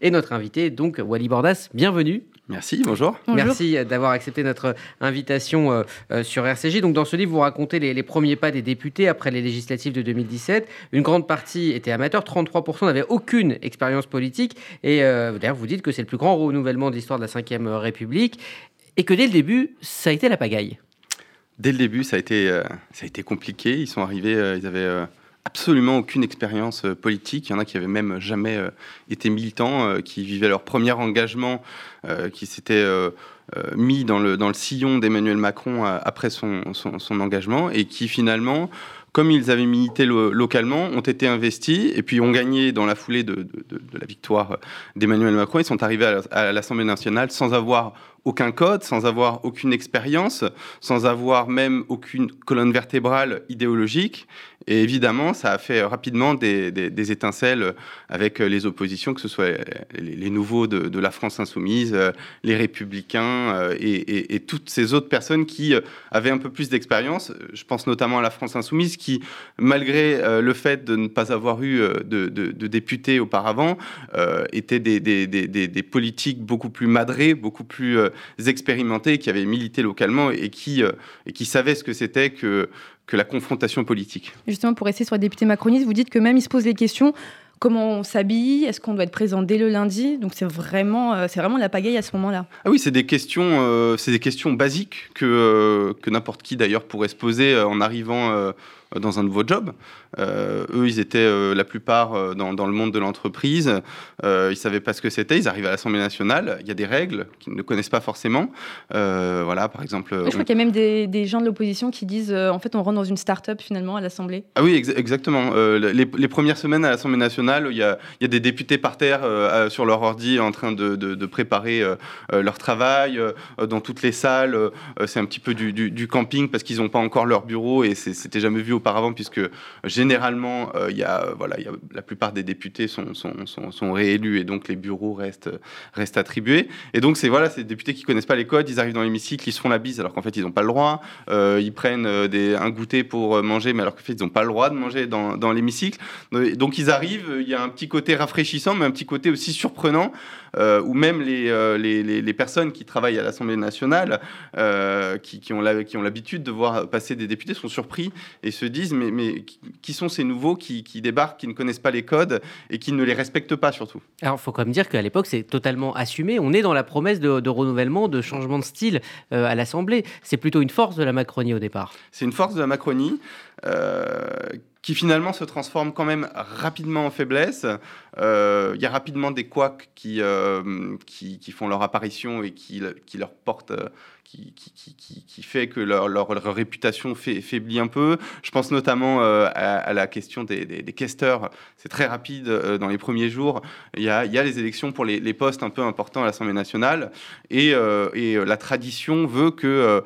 Et notre invité, donc Wally Bordas, bienvenue. Merci, bonjour. Merci d'avoir accepté notre invitation euh, euh, sur RCJ. Donc, dans ce livre, vous racontez les, premiers pas des députés après les législatives de 2017. Une grande partie était amateur, 33% n'avaient aucune expérience politique. Et euh, d'ailleurs, vous dites que c'est le plus grand renouvellement de l'histoire de la Ve République et que dès le début, ça a été la pagaille. Dès le début, ça a été, ça a été compliqué. Ils sont arrivés, ils avaient absolument aucune expérience euh, politique. Il y en a qui avaient même jamais euh, été militants, euh, qui vivaient leur premier engagement, qui s'étaient mis dans le, sillon d'Emmanuel Macron après son, engagement et qui finalement comme ils avaient milité localement, ont été investis et puis ont gagné dans la foulée de, la victoire d'Emmanuel Macron. Ils sont arrivés à l'Assemblée nationale sans avoir aucun code, sans avoir aucune expérience, sans avoir même aucune colonne vertébrale idéologique. Et évidemment, ça a fait rapidement des, étincelles avec les oppositions, que ce soit les, nouveaux de, la France insoumise, les républicains euh, et, toutes ces autres personnes qui euh, avaient un peu plus d'expérience. Je pense notamment à la France insoumise qui, malgré euh, le fait de ne pas avoir eu de, députés auparavant, étaient des, politiques beaucoup plus madrés, beaucoup plus expérimentés, qui avaient milité localement et qui, et qui savaient ce que c'était que que la confrontation politique. Justement, pour rester sur les députés macronistes, vous dites que même ils se posent les questions comment on s'habille, est-ce qu'on doit être présent dès le lundi? Donc c'est vraiment, euh, c'est vraiment la pagaille à ce moment-là. Ah oui, c'est des questions, euh, c'est des questions basiques que, euh, que n'importe qui d'ailleurs pourrait se poser en arrivant dans un nouveau job. Euh, eux, ils étaient euh, la plupart euh, dans, dans, le monde de l'entreprise. ils savaient pas ce que c'était. Ils arrivent à l'Assemblée nationale. Il y a des règles qu'ils ne connaissent pas forcément. voilà, par exemple. je crois qu'il y a même des, des gens de l'opposition qui disent en fait, on rentre dans une start-up finalement à l'Assemblée. Ah oui, exactement. Les, les, premières semaines à l'Assemblée nationale, il y, a, il y, a, des députés par terre sur leur ordi en train de, de, préparer leur travail. dans toutes les salles, c'est un petit peu du, du, du camping parce qu'ils n'ont pas encore leur bureau et c'était jamais vu auparavant puisque généralement, euh, il y a, voilà, y a, la plupart des députés sont, sont, sont, réélus et donc les bureaux restent, restent attribués. Et donc, c'est voilà, ces députés qui connaissent pas les codes, ils arrivent dans l'hémicycle, ils se font la bise alors qu'en fait, ils n'ont pas le droit. Euh, ils prennent euh, des, un goûter pour manger, mais alors qu'en fait, ils n'ont pas le droit de manger dans, dans l'hémicycle. Donc, ils arrivent, il y a un petit côté rafraîchissant, mais un petit côté aussi surprenant, où même les, les, les, personnes qui travaillent à l'Assemblée nationale, qui, qui, ont l'habitude de voir passer des députés, sont surpris et se disent, mais, mais qui sont ces nouveaux qui, débarquent, qui ne connaissent pas les codes et qui ne les respectent pas surtout Alors, il faut quand même dire qu'à l'époque, c'est totalement assumé. On est dans la promesse de, renouvellement, de changement de style euh, à l'Assemblée. C'est plutôt une force de la Macronie au départ. C'est une force de la Macronie. Euh, qui finalement se transforme quand même rapidement en faiblesse. Euh, il y a rapidement des couacs qui, qui, qui, font leur apparition et qui, qui leur portent qui, fait que leur, réputation fait, faiblit un peu. Je pense notamment euh, à, la question des, des. C'est très rapide euh, dans les premiers jours. Il y a, les élections pour les, postes un peu importants à l'Assemblée nationale. Et, euh, la tradition veut que...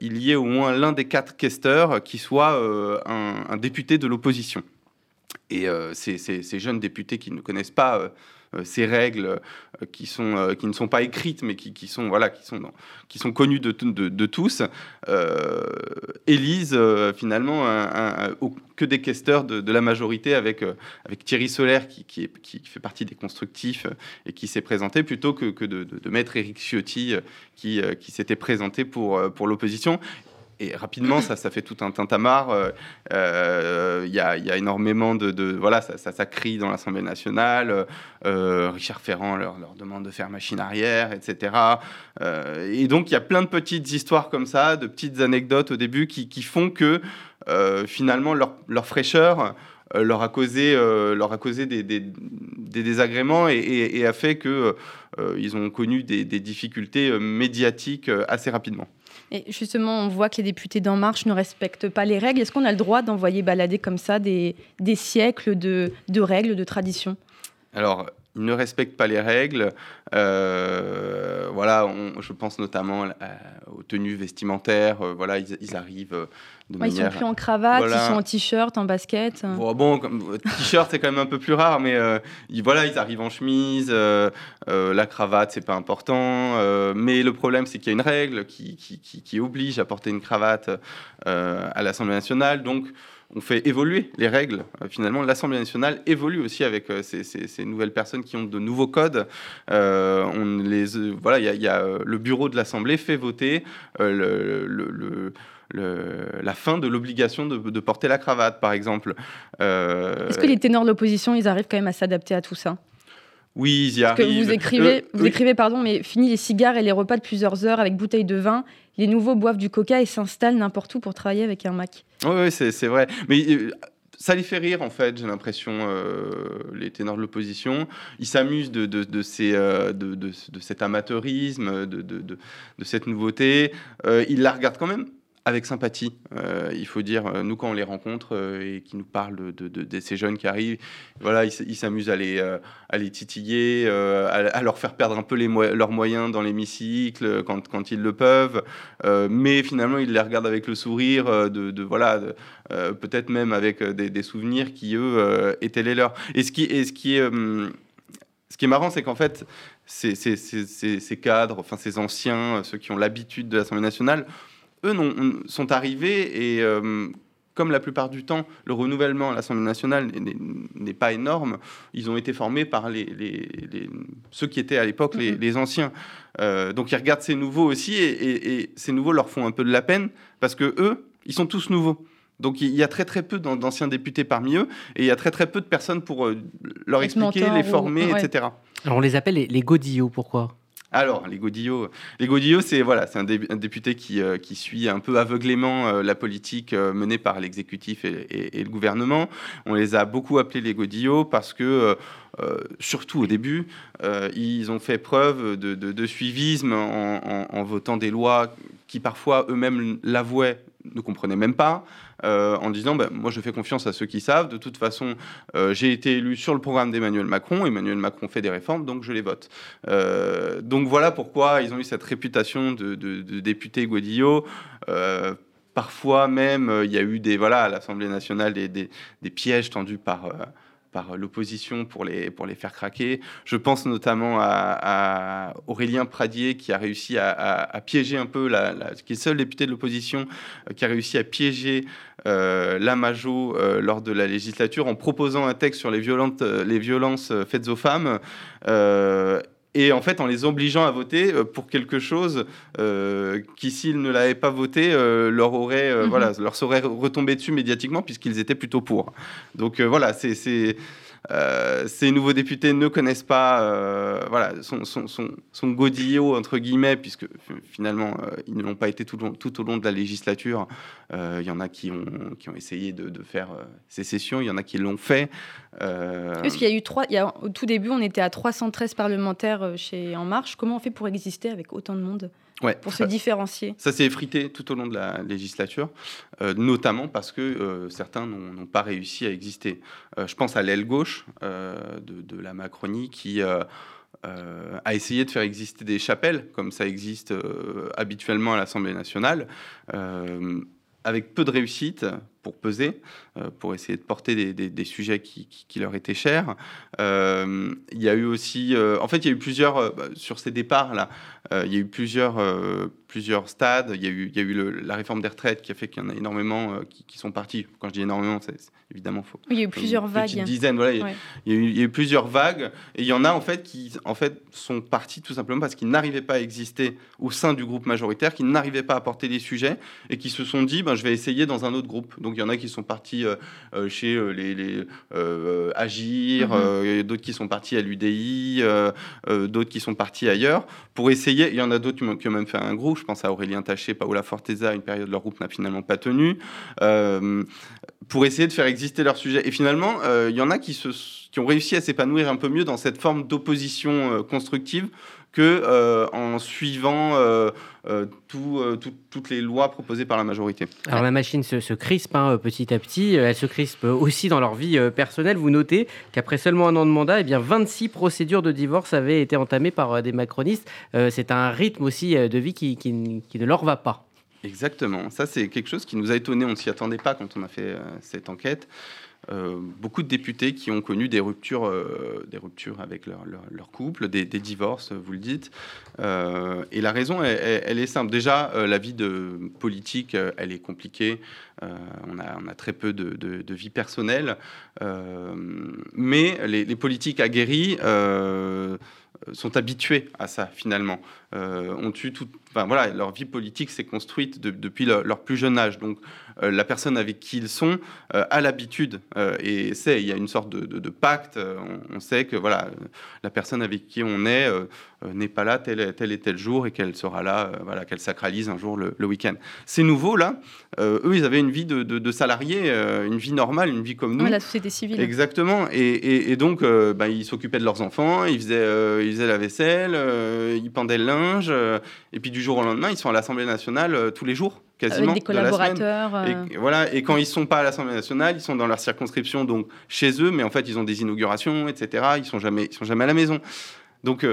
il y ait au moins l'un des quatre questeurs qui soit un, député de l'opposition. Et ces, ces, jeunes députés qui ne connaissent pas euh, ces règles euh, qui, sont, euh, qui ne sont pas écrites, mais qui, sont, voilà, qui sont, qui sont connues de, tous, élisent finalement que des questeurs de, la majorité avec, avec Thierry Solaire qui, qui, fait partie des constructifs et qui s'est présenté plutôt que, que de, mettre Éric Ciotti qui, qui s'était présenté pour, pour l'opposition et rapidement, ça, fait tout un tintamarre. Il euh, euh, y, a, énormément de, voilà, ça, crie dans l'Assemblée nationale. Euh, Richard Ferrand leur, demande de faire machine arrière, etc. et donc, il y a plein de petites histoires comme ça, de petites anecdotes au début qui, font que finalement leur, fraîcheur leur a causé, leur a causé des, désagréments et, a fait que ils ont connu des difficultés médiatiques assez rapidement. Et justement, on voit que les députés d'En Marche ne respectent pas les règles. Est-ce qu'on a le droit d'envoyer balader comme ça des, siècles de, règles, de traditions? Ils ne respectent pas les règles. Euh, voilà, je pense notamment aux tenues vestimentaires. Euh, voilà, ils, arrivent euh, de manière... Ils sont plus en cravate, ils sont en t-shirt, en basket. Bon, bon t-shirt c'est quand même un peu plus rare, mais ils, voilà, ils arrivent en chemise. la cravate c'est pas important, mais le problème c'est qu'il y a une règle qui, qui, qui, qui, oblige à porter une cravate à l'Assemblée nationale, donc on fait évoluer les règles. finalement, l'Assemblée nationale évolue aussi avec ces, nouvelles personnes qui ont de nouveaux codes. on les, voilà, il y, a le bureau de l'Assemblée fait voter le, la fin de l'obligation de, porter la cravate, par exemple. Est-ce que les ténors de l'opposition, ils arrivent quand même à s'adapter à tout ça? Oui, ils y Parce Que vous écrivez, vous écrivez, pardon, mais fini les cigares et les repas de plusieurs heures avec bouteilles de vin, les nouveaux boivent du coca et s'installent n'importe où pour travailler avec un Mac. Oui, c'est vrai. Mais euh, ça les fait rire, en fait, j'ai l'impression, euh, les ténors de l'opposition. Ils s'amusent de, de, de, ces, euh, de, cet amateurisme, de, de, cette nouveauté. ils la regardent quand même avec sympathie. Euh, il faut dire, euh, nous, quand on les rencontre euh, et qui nous parlent de, ces jeunes qui arrivent, voilà, ils s'amusent à les, à les titiller, à, leur faire perdre un peu les leurs moyens dans l'hémicycle quand, ils le peuvent. mais finalement, ils les regardent avec le sourire, de, voilà, peut-être même avec des, souvenirs qui, eux, étaient les leurs. Et ce qui, est. ce qui est marrant, c'est qu'en fait, ces, ces, cadres, enfin ces anciens, ceux qui ont l'habitude de l'Assemblée nationale, eux sont arrivés et euh, comme la plupart du temps, le renouvellement à l'Assemblée nationale n'est pas énorme, ils ont été formés par les, ceux qui étaient à l'époque les, mm-hmm. anciens. Euh, donc ils regardent ces nouveaux aussi, et, ces nouveaux leur font un peu de la peine, parce que eux, ils sont tous nouveaux. Donc il y a très très peu d'anciens députés parmi eux, et il y a très très peu de personnes pour euh, leur expliquer, les former, etc. Alors on les appelle les, les godillots, pourquoi? Alors, les Godillots, les c'est voilà, c'est un, député qui, euh, qui, suit un peu aveuglément euh, la politique euh, menée par l'exécutif et, le gouvernement. On les a beaucoup appelés les Godillots parce que, surtout au début, ils ont fait preuve de, suivisme en, votant des lois qui parfois eux-mêmes l'avouaient ne comprenaient même pas, euh, en disant ben, Moi, je fais confiance à ceux qui savent. De toute façon, euh, j'ai été élu sur le programme d'Emmanuel Macron. Emmanuel Macron fait des réformes, donc je les vote. Euh, donc voilà pourquoi ils ont eu cette réputation de, de, député Godillot. parfois même, il y a eu des, voilà, à l'Assemblée nationale des, pièges tendus par par l'opposition pour les, pour les faire craquer. Je pense notamment à, Aurélien Pradier qui a réussi à, piéger un peu, la, qui est le seul député de l'opposition euh, qui a réussi à piéger euh, la Majo euh, lors de la législature en proposant un texte sur les, les violences faites aux femmes et en fait en les obligeant à voter euh, pour quelque chose euh, qui s'ils ne l'avaient pas voté euh, leur aurait mhm. voilà leur serait retombé dessus médiatiquement puisqu'ils étaient plutôt pour donc voilà c'est euh, ces nouveaux députés ne connaissent pas euh, voilà, son, son, son, godillot, entre guillemets, puisque finalement, euh, ils ne l'ont pas été tout, au long de la législature. Il y en a qui ont, qui ont essayé de, de faire sécession, il y en a qui l'ont fait. Parce qu'il y a eu trois, au tout début, on était à 313 parlementaires chez En Marche. Comment on fait pour exister avec autant de monde? Pour se différencier. Ça s'est effrité tout au long de la législature, euh, notamment parce que euh, certains n'ont pas réussi à exister. Euh, je pense à l'aile gauche de, la Macronie qui a essayé de faire exister des chapelles, comme ça existe habituellement à l'Assemblée nationale, avec peu de réussite pour peser, pour essayer de porter des, sujets qui, leur étaient chers. il y a eu aussi, en fait, il y a eu plusieurs, sur ces départs-là, il y a eu plusieurs plusieurs stades. Il y a eu, il y a eu la réforme des retraites qui a fait qu'il y en a énormément euh, qui, sont partis. Quand je dis énormément, c'est évidemment faux. Il y a eu plusieurs vagues. Une dizaine, voilà. Il, y a eu, il, y a eu, plusieurs vagues. Et il y en a en fait qui en fait, sont partis tout simplement parce qu'ils n'arrivaient pas à exister au sein du groupe majoritaire, qui n'arrivaient pas à porter des sujets et qui se sont dit ben, je vais essayer dans un autre groupe. Donc il y en a qui sont partis euh, euh, chez les, les Agir, mm-hmm. d'autres qui sont partis à l'UDI, d'autres qui sont partis ailleurs pour essayer. Il y en a d'autres qui ont même fait un groupe je pense à Aurélien Taché, Paola Forteza, une période leur groupe n'a finalement pas tenu, euh, pour essayer de faire exister leur sujet. Et finalement, euh, il y en a qui, ont réussi à s'épanouir un peu mieux dans cette forme d'opposition euh, constructive que en suivant toutes les lois proposées par la majorité. Alors la machine se, crispe hein, petit à petit, elle se crispe aussi dans leur vie personnelle. Vous notez qu'après seulement un an de mandat, eh bien 26 procédures de divorce avaient été entamées par des macronistes. C'est un rythme aussi de vie qui, qui, ne leur va pas. Exactement, ça c'est quelque chose qui nous a étonné, on ne s'y attendait pas quand on a fait cette enquête. Beaucoup de députés qui ont connu des ruptures, des ruptures avec leur, couple, des, divorces, vous le dites. et la raison, elle, est simple. Déjà, la vie de politique, elle est compliquée. on, a, on, très peu de, vie personnelle. mais les, politiques aguerris sont habitués à ça finalement. Euh, ont eu tout, enfin, voilà, leur vie politique s'est construite depuis leur, plus jeune âge. Donc euh, la personne avec qui ils sont euh, a l'habitude et sait, il y a une sorte de, pacte. On, sait que voilà, la personne avec qui on est n'est pas là tel, tel et tel jour et qu'elle sera là, voilà, qu'elle sacralise un jour le, week-end. Ces nouveaux là, eux, ils avaient une vie de, salariés, une vie normale, une vie comme nous. la société civile. Exactement. Et, donc, bah, ils s'occupaient de leurs enfants, ils faisaient, ils faisaient la vaisselle, ils pendaient le linge euh, et puis du jour au lendemain, ils sont à l'Assemblée nationale euh, tous les jours, quasiment. Avec des collaborateurs. Et, euh. voilà, et quand ils sont pas à l'Assemblée nationale, ils sont dans leur circonscription, donc chez eux, mais en fait, ils ont des inaugurations, etc. Ils sont jamais, ils sont jamais à la maison. Donc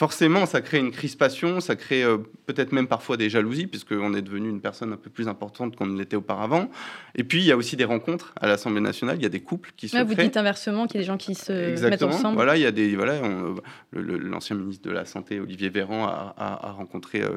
forcément, ça crée une crispation, ça crée euh, peut-être même parfois des jalousies, puisqu'on est devenu une personne un peu plus importante qu'on ne l'était auparavant. Et puis, il y a aussi des rencontres à l'Assemblée nationale, il y a des couples qui se Vous dites inversement qu'il y a des gens qui se mettent ensemble. Voilà, il y a des, voilà, l'ancien ministre de la Santé, Olivier Véran, a, rencontré euh,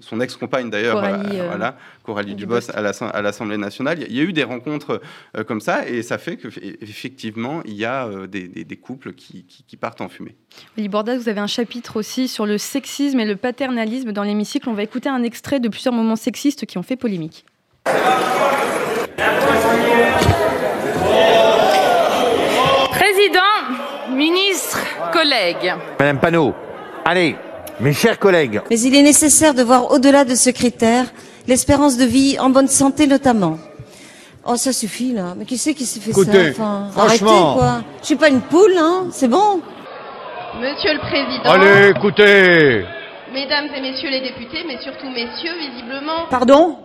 son ex-compagne d'ailleurs, Coralie, euh, voilà, Coralie Dubos, à l'Assemblée nationale. Il y a eu des rencontres comme ça, et ça fait qu'effectivement, il y a des, couples qui, partent en fumée. Oli Bordas, vous avez un chapitre aussi sur le sexisme et le paternalisme dans l'hémicycle. On va écouter un extrait de plusieurs moments sexistes qui ont fait polémique. Président, ministre, collègues. Madame Panot, allez, mes chers collègues. Mais il est nécessaire de voir au-delà de ce critère l'espérance de vie en bonne santé notamment. Oh, ça suffit là. Mais qui c'est qui s'est fait ça? Enfin, Arrêtez quoi. Je suis pas une poule, hein. C'est bon? Monsieur le Président. Allez, écoutez. Mesdames et messieurs les députés, mais surtout messieurs, visiblement. Pardon?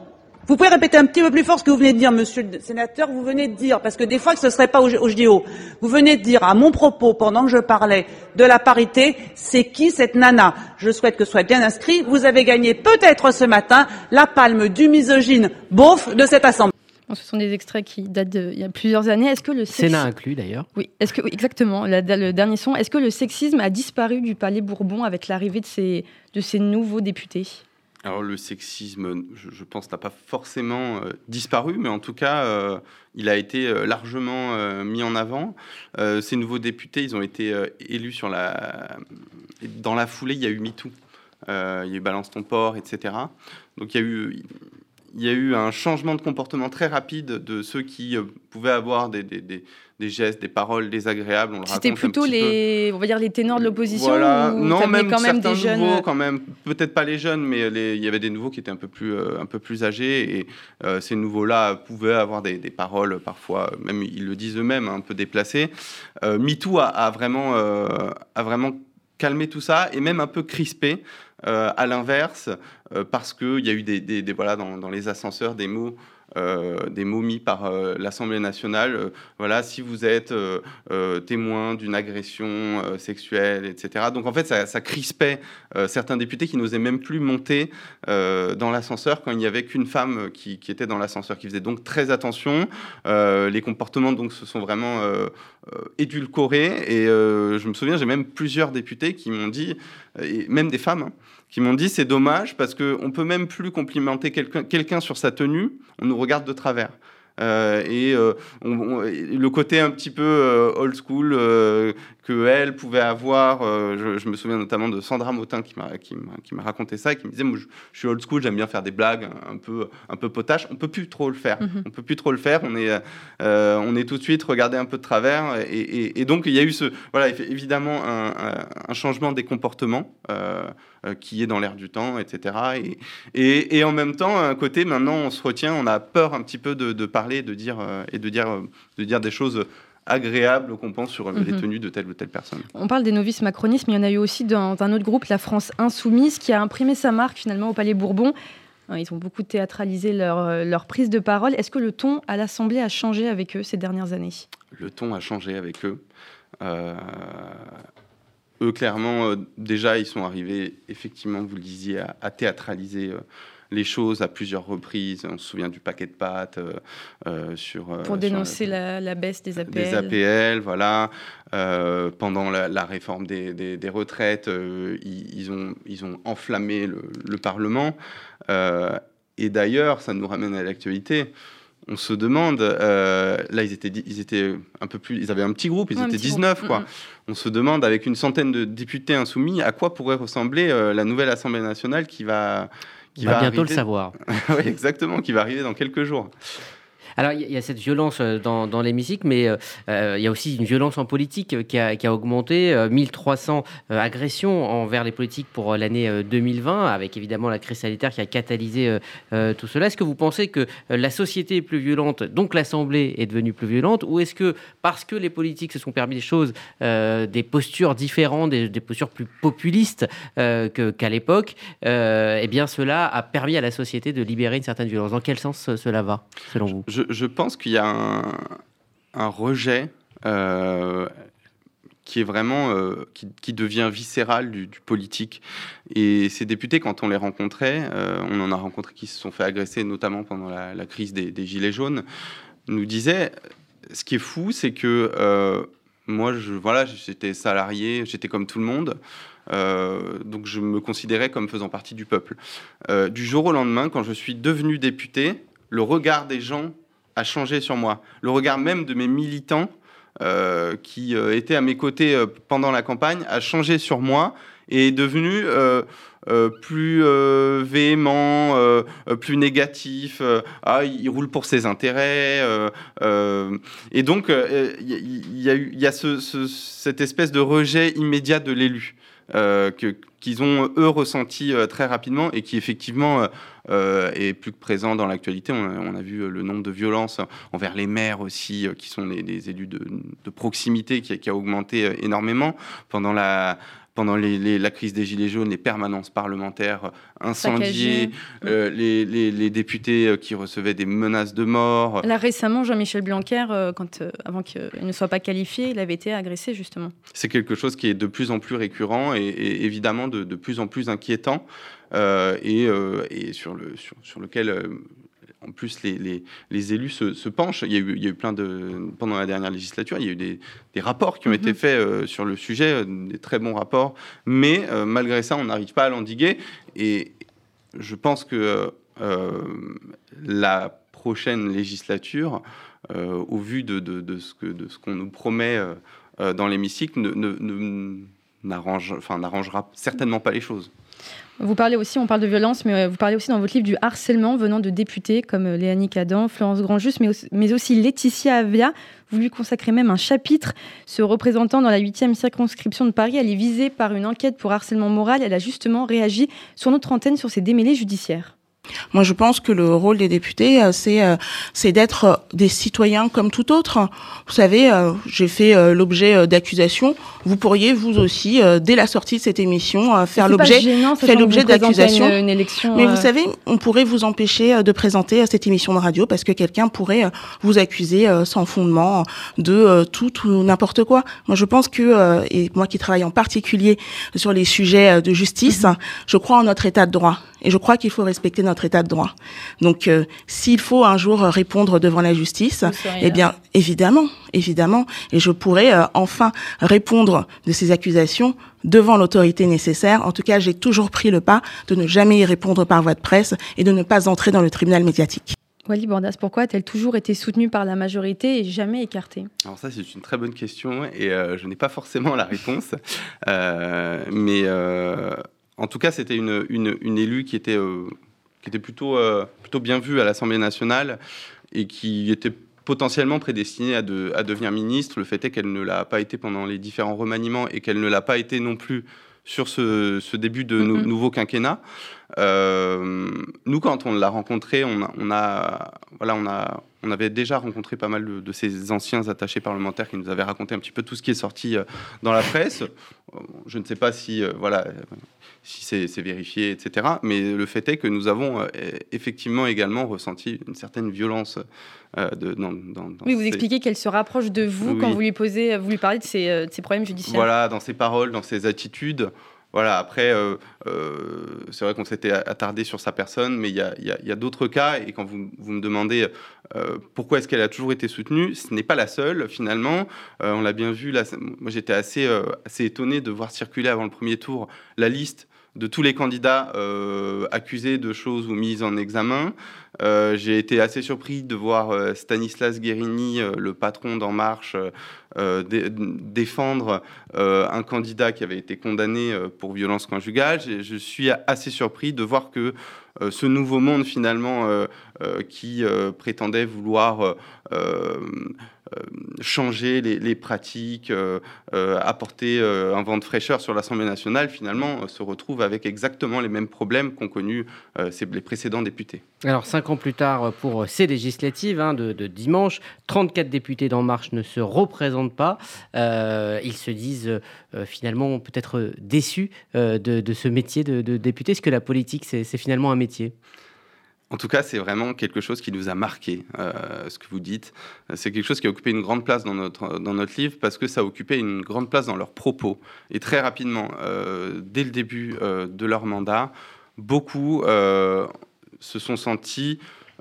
Vous pouvez répéter un petit peu plus fort ce que vous venez de dire, monsieur le sénateur. Vous venez de dire, parce que des fois que ce ne serait pas au, JO, vous venez de dire à mon propos, pendant que je parlais de la parité, c'est qui cette nana? Je souhaite que ce soit bien inscrit. Vous avez gagné peut-être ce matin la palme du misogyne beauf de cette Assemblée ce sont des extraits qui datent d'il y a plusieurs années. Est-ce que le sexisme... Sénat inclus d'ailleurs. Oui, est-ce que exactement le dernier son. Est-ce que le sexisme a disparu du Palais Bourbon avec l'arrivée de ces de ces nouveaux députés? Le sexisme, je, pense, n'a pas forcément euh, disparu, mais en tout cas, euh, il a été euh, largement mis en avant. ces nouveaux députés, ils ont été élus sur la... Dans la foulée, il y a eu MeToo, il y a eu Balance ton port, etc. Donc il y a eu, il y a eu un changement de comportement très rapide de ceux qui euh, pouvaient avoir des, des, des, des, gestes, des paroles désagréables. C'était plutôt les, on va dire les ténors de l'opposition. Voilà. non, même quand même des jeunes. Nouveaux, quand même, peut-être pas les jeunes, mais il y avait des nouveaux qui étaient un peu plus, euh, un peu plus âgés et euh, ces nouveaux-là pouvaient avoir des, paroles parfois, même ils le disent eux-mêmes, un peu déplacées. MeToo a, a vraiment, a vraiment calmé tout ça et même un peu crispé. Euh, à l'inverse, euh, parce qu'il y a eu des, voilà, dans, les ascenseurs des mots euh, des mots mis par l'Assemblée nationale. voilà, si vous êtes témoin d'une agression sexuelle, etc. Donc en fait, ça, crispait certains députés qui n'osaient même plus monter dans l'ascenseur quand il n'y avait qu'une femme qui, qui, était dans l'ascenseur, qui faisait donc très attention. les comportements donc se sont vraiment édulcorés et je me souviens, j'ai même plusieurs députés qui m'ont dit, et même des femmes, hein, qui m'ont dit c'est dommage parce qu'on peut même plus complimenter quelqu'un sur sa tenue, on nous regarde de travers. Euh, et euh, le côté un petit peu euh, old school qu'elle pouvait avoir, je, me souviens notamment de Sandra Motin qui m'a, qui, m'a, raconté ça et qui me disait moi, je, suis old school, j'aime bien faire des blagues un peu, un peu potache. On peut plus trop le faire. Mm-hmm. On peut plus trop le faire. On est, on est tout de suite regardé un peu de travers. Et, et, donc il y a eu ce, voilà, évidemment un, un changement des comportements. Euh, qui est dans l'air du temps, etc. Et, et, en même temps, un côté, maintenant, on se retient, on a peur un petit peu de, parler de dire, euh, et de dire, de dire des choses agréables qu'on pense sur les mhm. tenues de telle ou telle personne. On parle des novices macronistes, mais il y en a eu aussi dans un autre groupe, la France Insoumise, qui a imprimé sa marque finalement au Palais Bourbon. Hein, ils ont beaucoup théâtralisé leur, leur prise de parole. Est-ce que le ton à l'Assemblée a changé avec eux ces dernières années? Le ton a changé avec eux. Euh, eux, clairement, euh, déjà, ils sont arrivés, effectivement, vous le disiez, à, théâtraliser euh, les choses à plusieurs reprises. On se souvient du paquet de pâtes sur pour dénoncer la, baisse des APL. Des APL, voilà. pendant la, réforme des, des, retraites, ils, ont, ils ont enflammé le, le Parlement. et d'ailleurs, ça nous ramène à l'actualité on se demande, euh, là ils étaient, ils étaient un peu plus, ils avaient un petit groupe, ils étaient 19 quoi. On se demande avec une centaine de députés insoumis à quoi pourrait ressembler euh, la nouvelle Assemblée nationale qui va, qui va, bientôt le savoir. oui, exactement, qui va arriver dans quelques jours. Alors, il y, a cette violence euh, dans, l'hémicycle, mais euh, euh, il y a aussi une violence en politique qui a, qui a augmenté. 1300 agressions envers les politiques pour l'année 2020, avec évidemment la crise sanitaire qui a catalysé tout cela. Est-ce que vous pensez que la société est plus violente, donc l'Assemblée est devenue plus violente, ou est-ce que parce que les politiques se sont permis des choses, des postures différentes, des, postures plus populistes qu'à l'époque, eh bien cela a permis à la société de libérer une certaine violence? Dans quel sens cela va, selon vous? Pense qu'il y a un, rejet euh, qui est vraiment euh, qui, devient viscéral du, politique. Et ces députés, quand on les rencontrait, euh, on en a rencontré qui se sont fait agresser, notamment pendant la, crise des, gilets jaunes, nous disaient ce qui est fou, c'est que moi, je, voilà, j'étais salarié, j'étais comme tout le monde. donc je me considérais comme faisant partie du peuple. du jour au lendemain, quand je suis devenu député, le regard des gens a changé sur moi. Le regard même de mes militants euh, qui euh, étaient à mes côtés euh, pendant la campagne a changé sur moi et est devenu plus véhément, plus négatif. ah, il roule pour ses intérêts. et donc, il y, a y a cette espèce de rejet immédiat de l'élu. Qu'ils ont eux ressenti très rapidement et qui effectivement euh, et plus que présent dans l'actualité. On, a vu euh, le nombre de violences envers les maires aussi, euh, qui sont des, élus de, proximité, qui, a augmenté énormément pendant la pendant la crise des Gilets jaunes, les permanences parlementaires incendiées, les, députés qui recevaient des menaces de mort. Là, récemment, Jean-Michel Blanquer, quand, avant qu'il ne soit pas qualifié, il avait été agressé, justement. C'est quelque chose qui est de plus en plus récurrent et, évidemment de, de, plus en plus inquiétant. Euh, euh, et, sur, le, sur, lequel euh, en plus, les, les, élus se, penchent. Il y, a eu, il y, a eu, plein de. Pendant la dernière législature, il y a eu des, des rapports qui ont été mhm. faits sur le sujet, des très bons rapports. Mais malgré ça, on n'arrive pas à l'endiguer. Et je pense que la prochaine législature, au vu de, de, de ce qu'on nous promet dans l'hémicycle, n'arrangera certainement pas les choses. Vous parlez aussi, on parle de violence, mais euh, vous parlez aussi dans votre livre du harcèlement venant de députés comme euh, Léanie Cadan, Florence Grandjus, mais aussi, Laetitia Avia. Vous lui consacrez même un chapitre. Ce représentant dans la 8e circonscription de Paris, elle est visée par une enquête pour harcèlement moral. Elle a justement réagi sur notre antenne sur ces démêlés judiciaires. Moi, je pense que le rôle des députés, euh, c'est euh, c'est d'être euh, des citoyens comme tout autre. Vous savez, j'ai fait l'objet d'accusations. Vous pourriez vous aussi, dès la sortie de cette émission, faire l'objet faire l'objet d'accusations. Mais vous savez, on pourrait vous empêcher de présenter cette émission de radio parce que quelqu'un pourrait vous accuser sans fondement de tout ou n'importe quoi. Moi, je pense que et moi qui travaille en particulier sur les sujets de justice, mhm. je crois en notre état de droit et je crois qu'il faut respecter notre état de droit. Donc, euh, s'il faut un jour répondre devant la justice, eh bien, évidemment, évidemment, et je pourrais euh, enfin répondre de ces accusations devant l'autorité nécessaire. En tout cas, j'ai toujours pris le pas de ne jamais y répondre par voie de presse et de ne pas entrer dans le tribunal médiatique. Wally Bordas, pourquoi a-t-elle toujours été soutenue par la majorité et jamais écartée? Alors ça, c'est une très bonne question et euh, je n'ai pas forcément la réponse. mais en tout cas, c'était une, une, élue qui était, euh, qui était plutôt, euh, plutôt bien vue à l'Assemblée nationale et qui était potentiellement prédestinée à, de, à devenir ministre. Le fait est qu'elle ne l'a pas été pendant les différents remaniements et qu'elle ne l'a pas été non plus sur ce, ce début de nouveau quinquennat. Euh, nous, quand on l'a rencontré, on a, on a, voilà, on a, on avait déjà rencontré pas mal de, de, ces anciens attachés parlementaires qui nous avaient raconté un petit peu tout ce qui est sorti dans la presse. Je ne sais pas si, voilà, si c'est vérifié, etc. Mais le fait est que nous avons euh, effectivement également ressenti une certaine violence. Euh, de, dans, oui, vous expliquez qu'elle se rapproche de vous quand vous lui posez, vous lui parlez de ses, euh, de ses, problèmes judiciaires. Voilà, dans ses paroles, dans ses attitudes. Voilà, après, euh, euh, c'est vrai qu'on s'était attardé sur sa personne, mais il y a, d'autres cas. Et quand vous, vous me demandez euh, pourquoi est-ce qu'elle a toujours été soutenue, ce n'est pas la seule, finalement. on l'a bien vu, là, moi j'étais assez, assez étonné de voir circuler avant le premier tour la liste de tous les candidats euh, accusés de choses ou mis en examen. Euh, j'ai été assez surpris de voir euh, Stanislas Guérini, le patron d'En Marche, défendre un candidat qui avait été condamné pour violence conjugale. Je suis assez surpris de voir que ce nouveau monde, finalement, qui prétendait vouloir changer les, pratiques, euh, euh, apporter un vent de fraîcheur sur l'Assemblée nationale, finalement, se retrouve avec exactement les mêmes problèmes qu'ont connus les précédents députés. Alors, cinq ans plus tard, pour ces législatives hein, de, dimanche, 34 députés d'En Marche ne se représentent pas. ils se disent finalement peut-être déçus de, ce métier de, de député. Est-ce que la politique, c'est finalement un métier? En tout cas, c'est vraiment quelque chose qui nous a marqué, euh, ce que vous dites. C'est quelque chose qui a occupé une grande place dans notre, dans notre livre parce que ça a occupé une grande place dans leurs propos. Et très rapidement, euh, dès le début euh, de leur mandat, beaucoup se sont sentis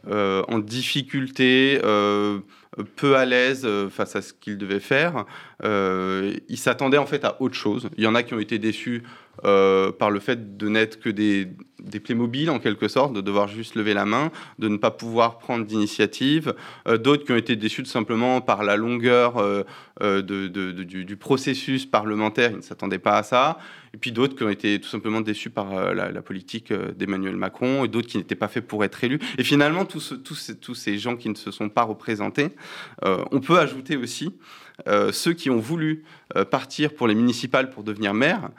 en difficulté, peu à l'aise face à ce qu'ils devaient faire. ils s'attendaient en fait à autre chose. Il y en a qui ont été déçus euh, par le fait de n'être que des, des Playmobil en quelque sorte, de devoir juste lever la main, de ne pas pouvoir prendre d'initiative. Euh, d'autres qui ont été déçus tout simplement par la longueur euh, de, du, processus parlementaire, ils ne s'attendaient pas à ça. Et puis d'autres qui ont été tout simplement déçus par la, politique d'Emmanuel Macron, et d'autres qui n'étaient pas faits pour être élus. Et finalement, tous, tous, tous ces gens qui ne se sont pas représentés, on peut ajouter aussi ceux qui ont voulu partir pour les municipales pour devenir maire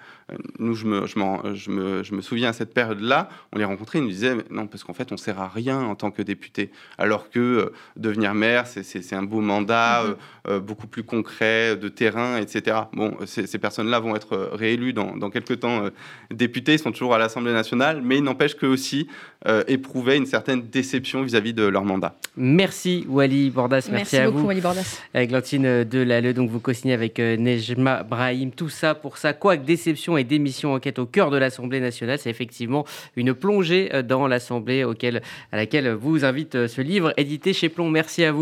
nous, je me, je, me, je me, souviens à cette période-là, on les rencontrait, ils nous disaient non, parce qu'en fait, on sert à rien en tant que député. Alors que euh, devenir maire, c'est un beau mandat, mm-hmm. euh, euh, beaucoup plus concret, de terrain, etc. Bon, ces personnes-là vont être réélues dans, dans quelques temps députés, ils sont toujours à l'Assemblée nationale, mais il n'empêche qu'eux aussi éprouvaient une certaine déception vis-à-vis de leur mandat. Merci Wally Bordas, merci, à beaucoup, vous. Wally Bordas. Avec Lantine Delalleux, donc vous co-signez avec Nejma Brahim, tout ça pour ça, quoi que déception et d'émission enquête au cœur de l'Assemblée nationale. C'est effectivement une plongée euh, dans l'Assemblée à laquelle vous invite euh, ce livre édité chez Plomb. Merci à vous.